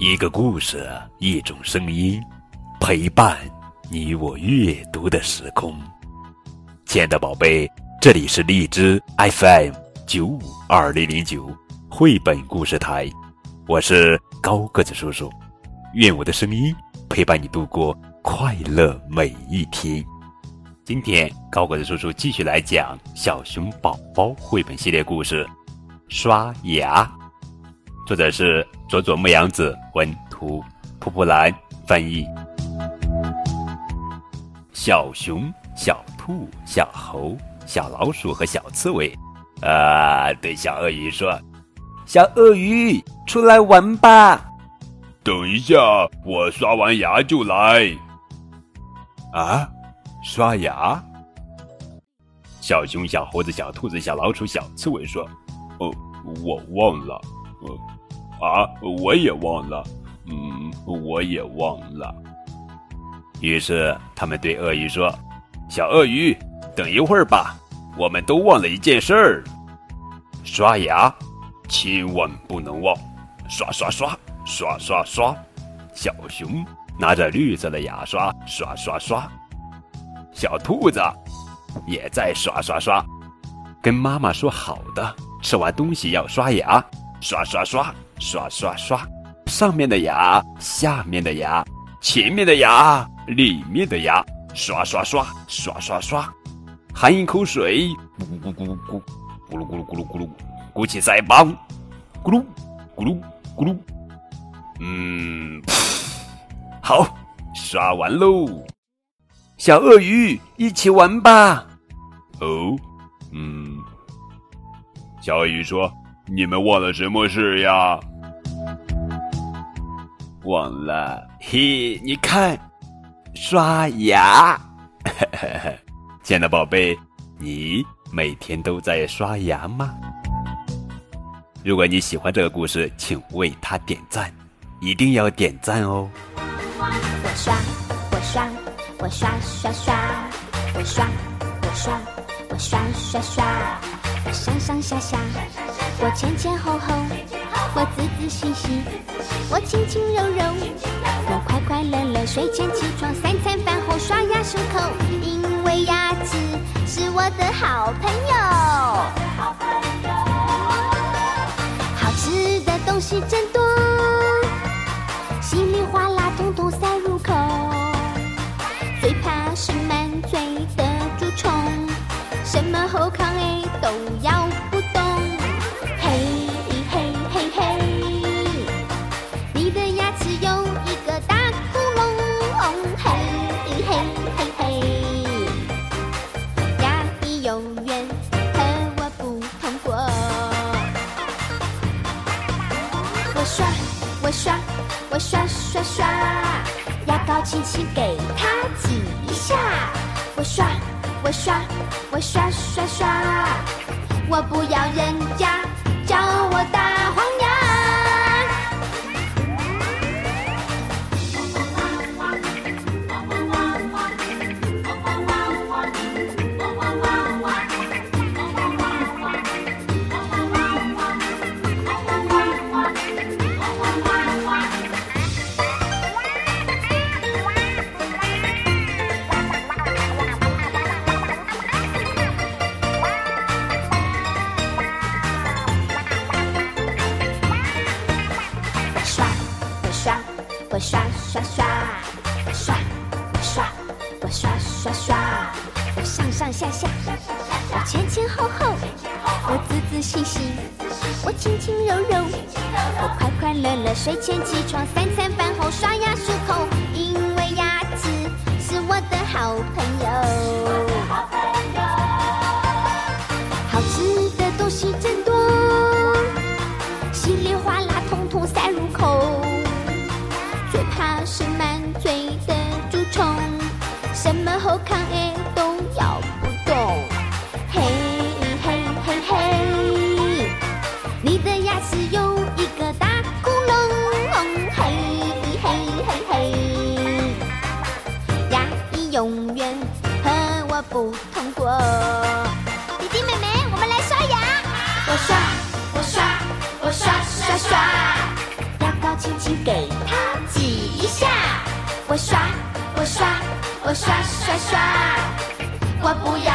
一个故事，一种声音，陪伴你我阅读的时空。亲爱的宝贝，这里是荔枝 FM 九五二零零九绘本故事台，我是高个子叔叔。愿我的声音陪伴你度过快乐每一天。今天高个子叔叔继续来讲《小熊宝宝》绘本系列故事，《刷牙》。作者是佐佐木阳子文图，蒲蒲兰翻译。小熊、小兔、小猴、小老鼠和小刺猬，啊，对小鳄鱼说：“小鳄鱼，出来玩吧！”等一下，我刷完牙就来。啊，刷牙？小熊、小猴子、小兔子、小老鼠、小刺猬说：“哦，我忘了。”呃。啊！我也忘了，嗯，我也忘了。于是他们对鳄鱼说：“小鳄鱼，等一会儿吧，我们都忘了一件事儿，刷牙，千万不能忘！刷刷刷，刷刷刷。”小熊拿着绿色的牙刷，刷刷刷。小兔子也在刷刷刷，跟妈妈说好的，吃完东西要刷牙，刷刷刷。刷刷刷，上面的牙，下面的牙，前面的牙，里面的牙，刷刷刷，刷刷刷，含一口水，咕咕咕咕咕，咕噜咕噜咕噜咕噜，鼓起腮帮，咕噜咕噜咕噜，嗯，好，刷完喽，小鳄鱼一起玩吧。哦，嗯，小鳄鱼说。你们忘了什么事呀？忘了，嘿，你看，刷牙。亲爱的宝贝，你每天都在刷牙吗？如果你喜欢这个故事，请为他点赞，一定要点赞哦。我刷，我刷，我刷刷刷，我刷，我刷，我刷刷刷，我上上下下。我前前后后，我仔仔细细，我轻轻柔柔，我快快乐乐。睡前起床，三餐饭后刷牙漱口，因为牙齿是我的好朋友。好吃的东西真多，稀里哗啦统统塞入口，最怕是满嘴的蛀虫，什么后康哎都刷。我刷，我刷刷刷，牙膏轻轻给它挤一下。我刷，我刷，我刷刷刷，我不要人家叫我大我刷刷刷，我刷我刷我刷刷刷，我上上下下，我前前后后，我仔仔细细，我轻轻柔柔，我快快乐乐。睡前起床，三餐饭后刷牙漱口，因为牙齿是我的好朋友。是满嘴的蛀虫，什么好康哎都咬不动。嘿嘿嘿嘿，你的牙齿有一个大窟窿。嘿嘿嘿嘿，牙医永远和我不同过。弟弟妹妹，我们来刷牙。我刷，我刷，我刷刷刷，牙膏轻轻。给它。我刷，我刷，我刷刷刷，我不要